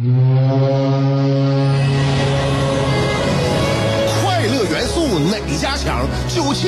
快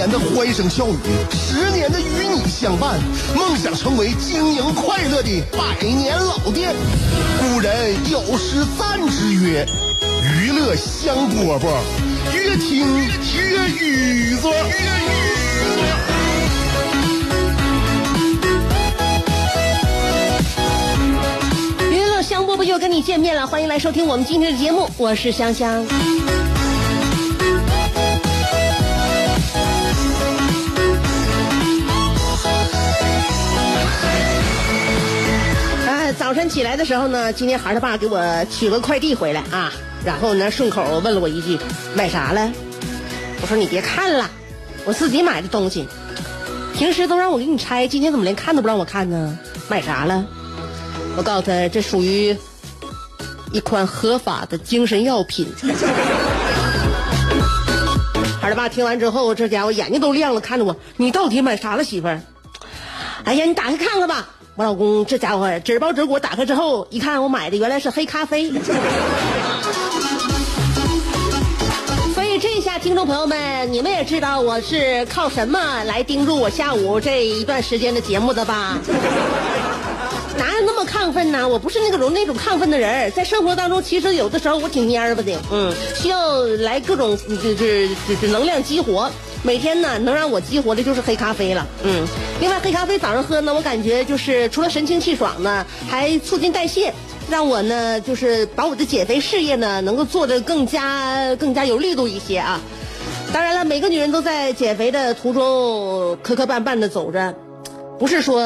年的欢声笑语，十年的与你相伴，梦想成为经营快乐的百年老店。古人有诗赞之曰：“娱乐香饽饽，越听越雨左。”娱乐香饽饽又跟你见面了，欢迎来收听我们今天的节目，我是香香。早晨起来的时候呢，今天孩儿他爸给我取个快递回来啊，然后呢顺口问了我一句：“买啥了？”我说：“你别看了，我自己买的东西，平时都让我给你拆，今天怎么连看都不让我看呢？买啥了？”我告诉他，这属于一款合法的精神药品。孩儿他爸听完之后，这家伙眼睛都亮了，看着我，你到底买啥了，媳妇儿？哎呀，你打开看看吧。我老公这家伙纸包纸裹打开之后，一看我买的原来是黑咖啡。所以这下，听众朋友们，你们也知道我是靠什么来盯住我下午这一段时间的节目的吧？哪有那么亢奋呢？我不是那个种那种亢奋的人，在生活当中，其实有的时候我挺蔫吧的，嗯，需要来各种就是就是能量激活。每天呢，能让我激活的就是黑咖啡了，嗯。另外，黑咖啡早上喝呢，我感觉就是除了神清气爽呢，还促进代谢，让我呢就是把我的减肥事业呢能够做得更加更加有力度一些啊。当然了，每个女人都在减肥的途中磕磕绊绊的走着。不是说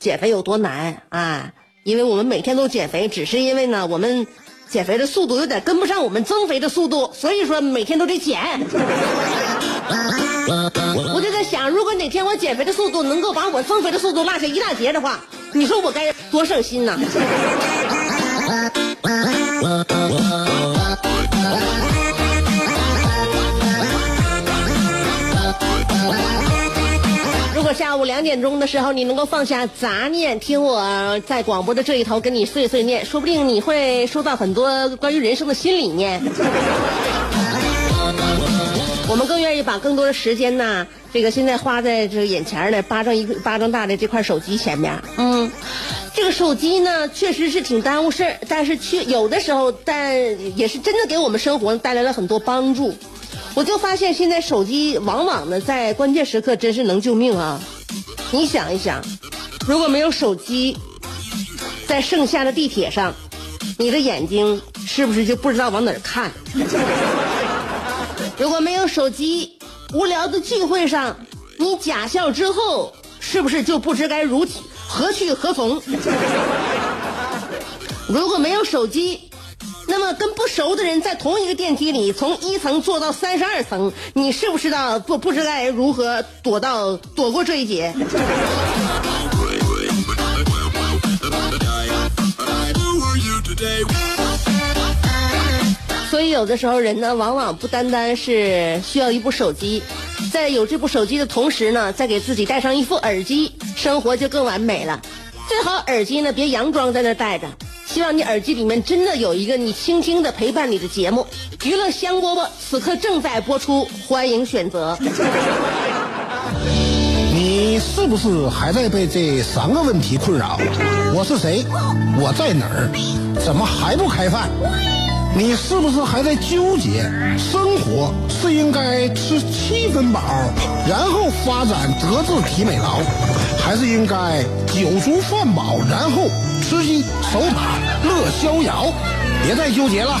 减肥有多难啊，因为我们每天都减肥，只是因为呢，我们减肥的速度有点跟不上我们增肥的速度，所以说每天都得减。我就在想，如果哪天我减肥的速度能够把我增肥的速度落下一大截的话，你说我该多省心呐！如果下午两点钟的时候，你能够放下杂念，听我在广播的这一头跟你碎碎念，说不定你会收到很多关于人生的新理念。我们更愿意把更多的时间呢，这个现在花在这个眼前的巴掌一巴掌大的这块手机前面。嗯，这个手机呢，确实是挺耽误事儿，但是却有的时候，但也是真的给我们生活带来了很多帮助。我就发现现在手机往往呢，在关键时刻真是能救命啊！你想一想，如果没有手机，在盛夏的地铁上，你的眼睛是不是就不知道往哪儿看？如果没有手机，无聊的聚会上，你假笑之后，是不是就不知该如何去何从？如果没有手机，那么跟不熟的人在同一个电梯里，从一层坐到三十二层，你是不是道不不知该如何躲到躲过这一劫？所以有的时候人呢，往往不单单是需要一部手机，在有这部手机的同时呢，再给自己戴上一副耳机，生活就更完美了。最好耳机呢别佯装在那戴着。希望你耳机里面真的有一个你轻轻的陪伴你的节目，娱乐香饽饽此刻正在播出，欢迎选择。你是不是还在被这三个问题困扰？我是谁？我在哪儿？怎么还不开饭？你是不是还在纠结？生活是应该吃七分饱，然后发展德智体美劳，还是应该酒足饭饱，然后吃鸡守塔乐逍遥？别再纠结了，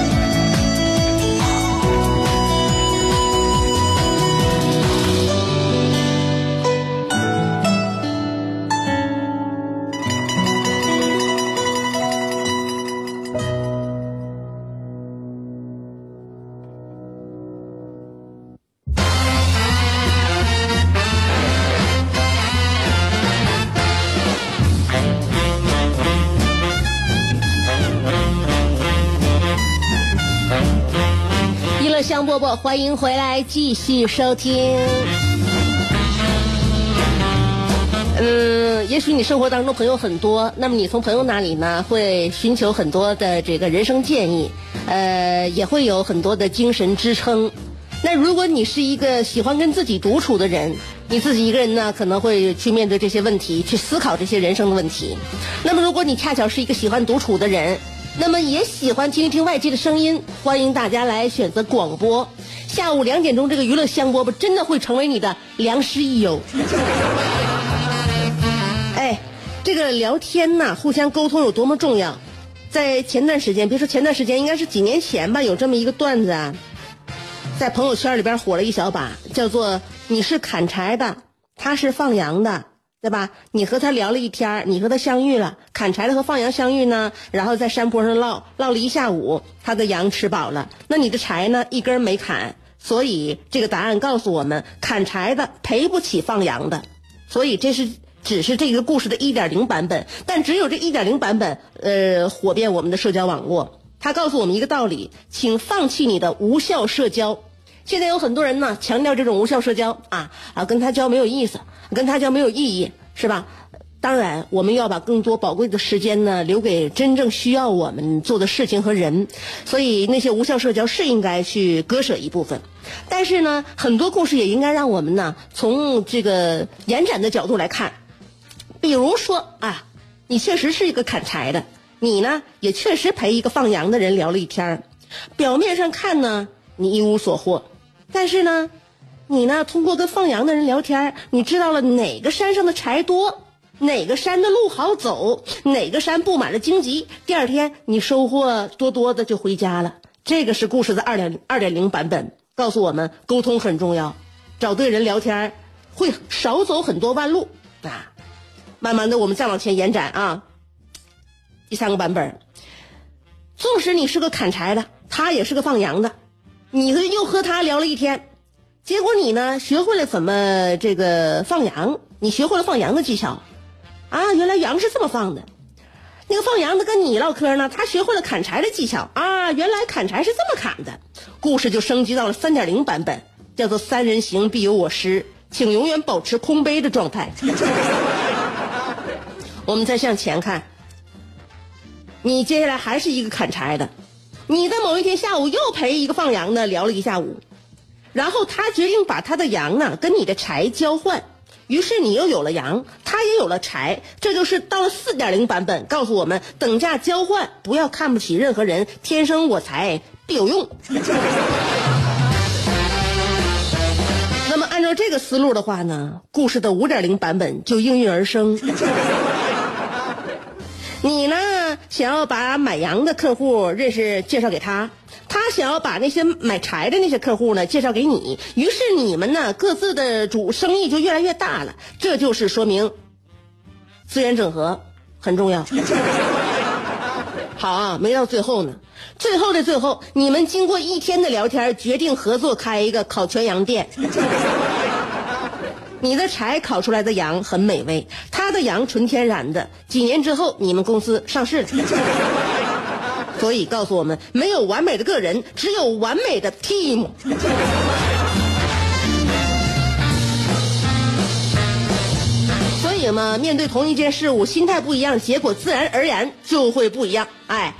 波波，欢迎回来，继续收听。嗯，也许你生活当中朋友很多，那么你从朋友那里呢，会寻求很多的这个人生建议，呃，也会有很多的精神支撑。那如果你是一个喜欢跟自己独处的人，你自己一个人呢，可能会去面对这些问题，去思考这些人生的问题。那么如果你恰巧是一个喜欢独处的人，那么也喜欢听一听外界的声音，欢迎大家来选择广播。下午两点钟，这个娱乐香饽饽真的会成为你的良师益友。哎，这个聊天呐，互相沟通有多么重要？在前段时间，别说前段时间，应该是几年前吧，有这么一个段子啊，在朋友圈里边火了一小把，叫做“你是砍柴的，他是放羊的”。对吧？你和他聊了一天你和他相遇了，砍柴的和放羊相遇呢，然后在山坡上唠唠了一下午，他的羊吃饱了，那你的柴呢，一根没砍，所以这个答案告诉我们，砍柴的赔不起放羊的，所以这是只是这个故事的一点零版本，但只有这一点零版本，呃，火遍我们的社交网络。他告诉我们一个道理，请放弃你的无效社交。现在有很多人呢，强调这种无效社交啊啊，跟他交没有意思。跟他交没有意义，是吧？当然，我们要把更多宝贵的时间呢留给真正需要我们做的事情和人。所以，那些无效社交是应该去割舍一部分。但是呢，很多故事也应该让我们呢从这个延展的角度来看。比如说啊，你确实是一个砍柴的，你呢也确实陪一个放羊的人聊了一天表面上看呢，你一无所获，但是呢。你呢？通过跟放羊的人聊天，你知道了哪个山上的柴多，哪个山的路好走，哪个山布满了荆棘。第二天你收获多多的就回家了。这个是故事的二点二点零版本，告诉我们沟通很重要，找对人聊天会少走很多弯路啊。慢慢的，我们再往前延展啊。第三个版本，纵使你是个砍柴的，他也是个放羊的，你和又和他聊了一天。结果你呢，学会了怎么这个放羊？你学会了放羊的技巧，啊，原来羊是这么放的。那个放羊的跟你唠嗑呢，他学会了砍柴的技巧，啊，原来砍柴是这么砍的。故事就升级到了三点零版本，叫做“三人行必有我师”，请永远保持空杯的状态。我们再向前看，你接下来还是一个砍柴的，你在某一天下午又陪一个放羊的聊了一下午。然后他决定把他的羊呢跟你的柴交换，于是你又有了羊，他也有了柴，这就是到了四点零版本，告诉我们等价交换，不要看不起任何人，天生我材必有用。那么按照这个思路的话呢，故事的五点零版本就应运而生。你呢想要把买羊的客户认识介绍给他。他想要把那些买柴的那些客户呢介绍给你，于是你们呢各自的主生意就越来越大了。这就是说明资源整合很重要。好啊，没到最后呢，最后的最后，你们经过一天的聊天，决定合作开一个烤全羊店。你的柴烤出来的羊很美味，他的羊纯天然的。几年之后，你们公司上市了。所以告诉我们，没有完美的个人，只有完美的 team。所以嘛，面对同一件事物，心态不一样，结果自然而然就会不一样。哎，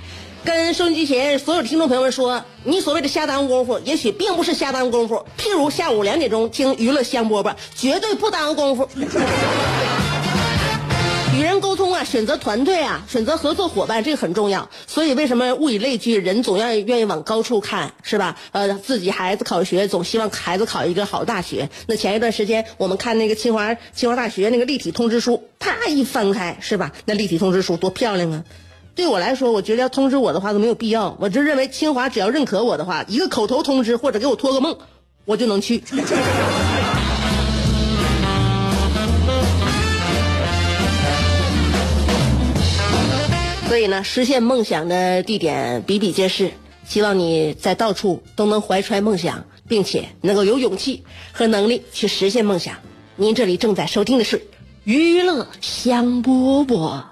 跟收音机前所有听众朋友们说，你所谓的下耽误功夫，也许并不是下耽误功夫。譬如下午两点钟听娱乐香饽饽，绝对不耽误功夫。与人沟通啊，选择团队啊，选择合作伙伴，这个很重要。所以为什么物以类聚，人总要愿意往高处看，是吧？呃，自己孩子考学，总希望孩子考一个好大学。那前一段时间我们看那个清华清华大学那个立体通知书，啪一翻开，是吧？那立体通知书多漂亮啊！对我来说，我觉得要通知我的话都没有必要。我就认为清华只要认可我的话，一个口头通知或者给我托个梦，我就能去。所以呢，实现梦想的地点比比皆是。希望你在到处都能怀揣梦想，并且能够有勇气和能力去实现梦想。您这里正在收听的是娱乐香饽饽。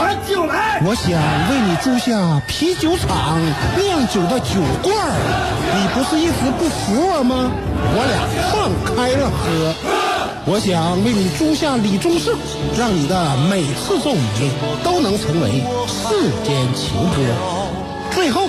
俺就来。我想为你租下啤酒厂酿酒的酒罐，你不是一直不服我吗？我俩放开了喝。我想为你租下李宗盛，让你的每次奏鸣都能成为世间情歌。最后，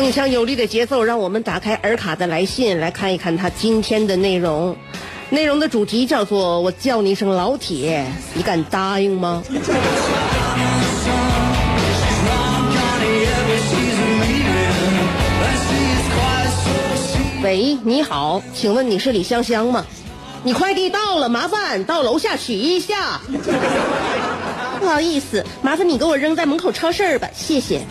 铿锵有力的节奏，让我们打开尔卡的来信，来看一看他今天的内容。内容的主题叫做“我叫你一声老铁，你敢答应吗？”喂，你好，请问你是李香香吗？你快递到了，麻烦到楼下取一下。不好意思，麻烦你给我扔在门口超市吧，谢谢。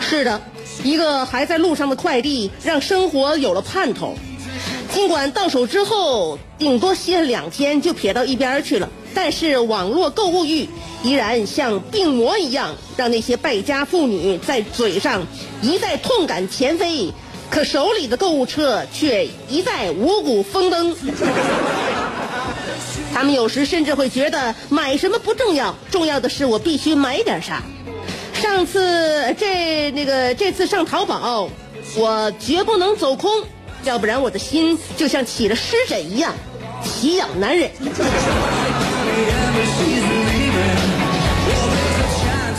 是的。一个还在路上的快递，让生活有了盼头。尽管到手之后顶多歇两天就撇到一边去了，但是网络购物欲依然像病魔一样，让那些败家妇女在嘴上一再痛感前非，可手里的购物车却一再五谷丰登。他们有时甚至会觉得买什么不重要，重要的是我必须买点啥。上次这那个这次上淘宝，我绝不能走空，要不然我的心就像起了湿疹一样，奇痒难忍。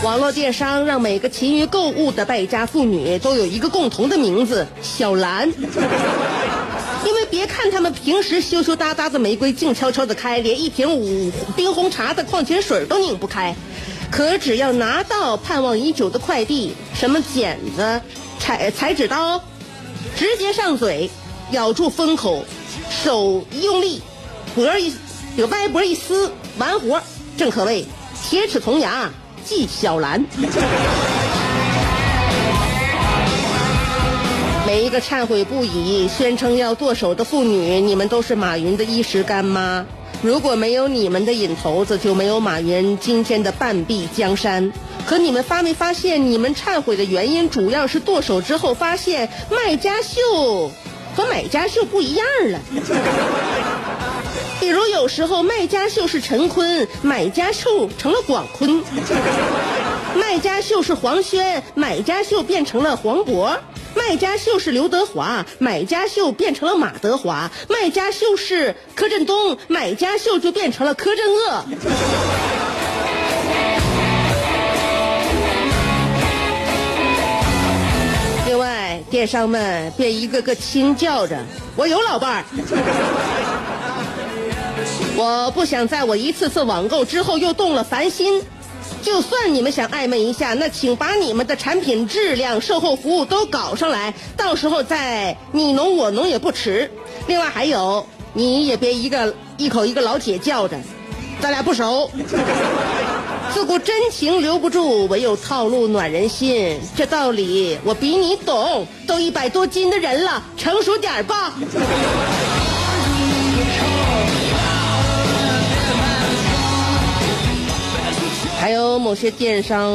网络电商让每个勤于购物的败家妇女都有一个共同的名字——小兰。因为别看他们平时羞羞答答的玫瑰静悄悄的开，连一瓶五冰红茶的矿泉水都拧不开。可只要拿到盼望已久的快递，什么剪子、裁裁纸刀，直接上嘴，咬住封口，手一用力，脖一这个歪脖一撕，完活，正可谓铁齿铜牙纪晓岚。每一个忏悔不已、宣称要剁手的妇女，你们都是马云的衣食干妈。如果没有你们的引头子，就没有马云今天的半壁江山。可你们发没发现，你们忏悔的原因主要是剁手之后发现卖家秀和买家秀不一样了。比如有时候卖家秀是陈坤，买家秀成了广坤；卖家秀是黄轩，买家秀变成了黄渤。卖家秀是刘德华，买家秀变成了马德华；卖家秀是柯震东，买家秀就变成了柯震恶。另外，电。商们便一个个轻叫着，我有老伴儿。我不想在我一次次网购之后又动了凡心。就算你们想暧昧一下，那请把你们的产品质量、售后服务都搞上来，到时候再你侬我侬也不迟。另外还有，你也别一个一口一个老铁叫着，咱俩不熟。自古真情留不住，唯有套路暖人心。这道理我比你懂，都一百多斤的人了，成熟点吧。还有某些电商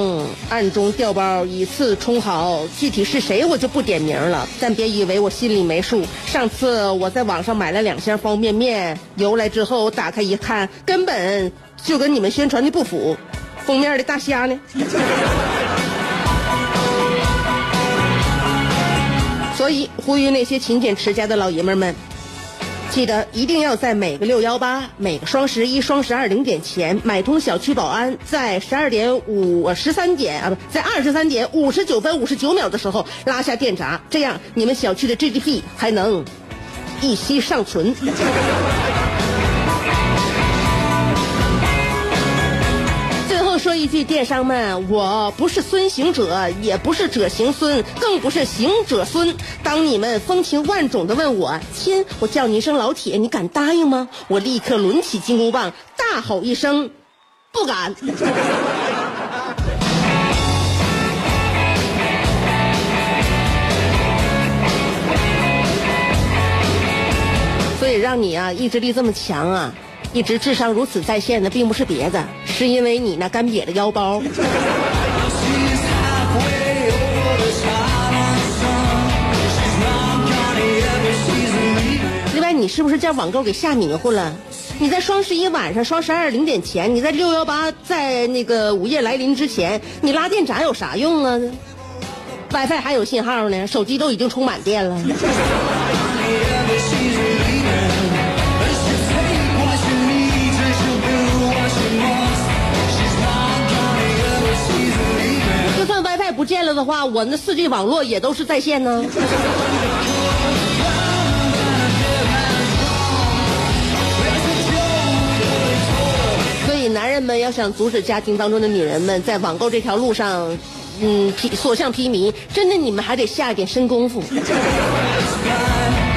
暗中调包，以次充好，具体是谁我就不点名了。但别以为我心里没数。上次我在网上买了两箱方便面，邮来之后打开一看，根本就跟你们宣传的不符。封面的大虾呢？所以呼吁那些勤俭持家的老爷们们。记得一定要在每个六幺八、每个双十一、双十二零点前买通小区保安，在十二点五十三点啊不，在二十三点五十九分五十九秒的时候拉下电闸，这样你们小区的 GDP 还能一息尚存。说一句，电商们，我不是孙行者，也不是者行孙，更不是行者孙。当你们风情万种的问我亲，我叫你一声老铁，你敢答应吗？我立刻抡起金箍棒，大吼一声，不敢。所以让你啊意志力这么强啊。一直智商如此在线的，并不是别的，是因为你那干瘪的腰包。另外，你是不是叫网购给吓迷糊了？你在双十一晚上、双十二零点前，你在六幺八在那个午夜来临之前，你拉电闸有啥用啊？WiFi 还有信号呢，手机都已经充满电了。不见了的话，我那四 G 网络也都是在线呢。所以，男人们要想阻止家庭当中的女人们在网购这条路上，嗯，所向披靡，真的你们还得下一点深功夫。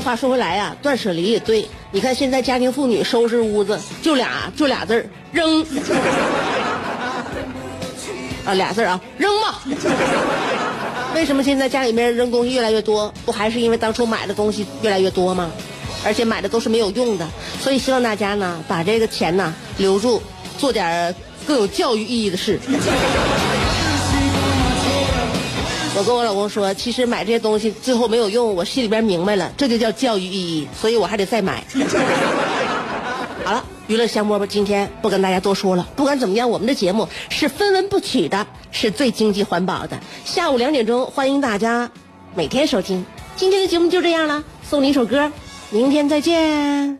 话说回来呀，断舍离也对。你看现在家庭妇女收拾屋子，就俩就俩字儿扔 啊，俩字儿啊，扔吧。为什么现在家里面扔东西越来越多？不还是因为当初买的东西越来越多吗？而且买的都是没有用的。所以希望大家呢，把这个钱呢留住，做点更有教育意义的事。我跟我老公说，其实买这些东西最后没有用，我心里边明白了，这就叫教育意义，所以我还得再买。好了，娱乐香饽饽今天不跟大家多说了。不管怎么样，我们的节目是分文不取的，是最经济环保的。下午两点钟，欢迎大家每天收听。今天的节目就这样了，送你一首歌，明天再见。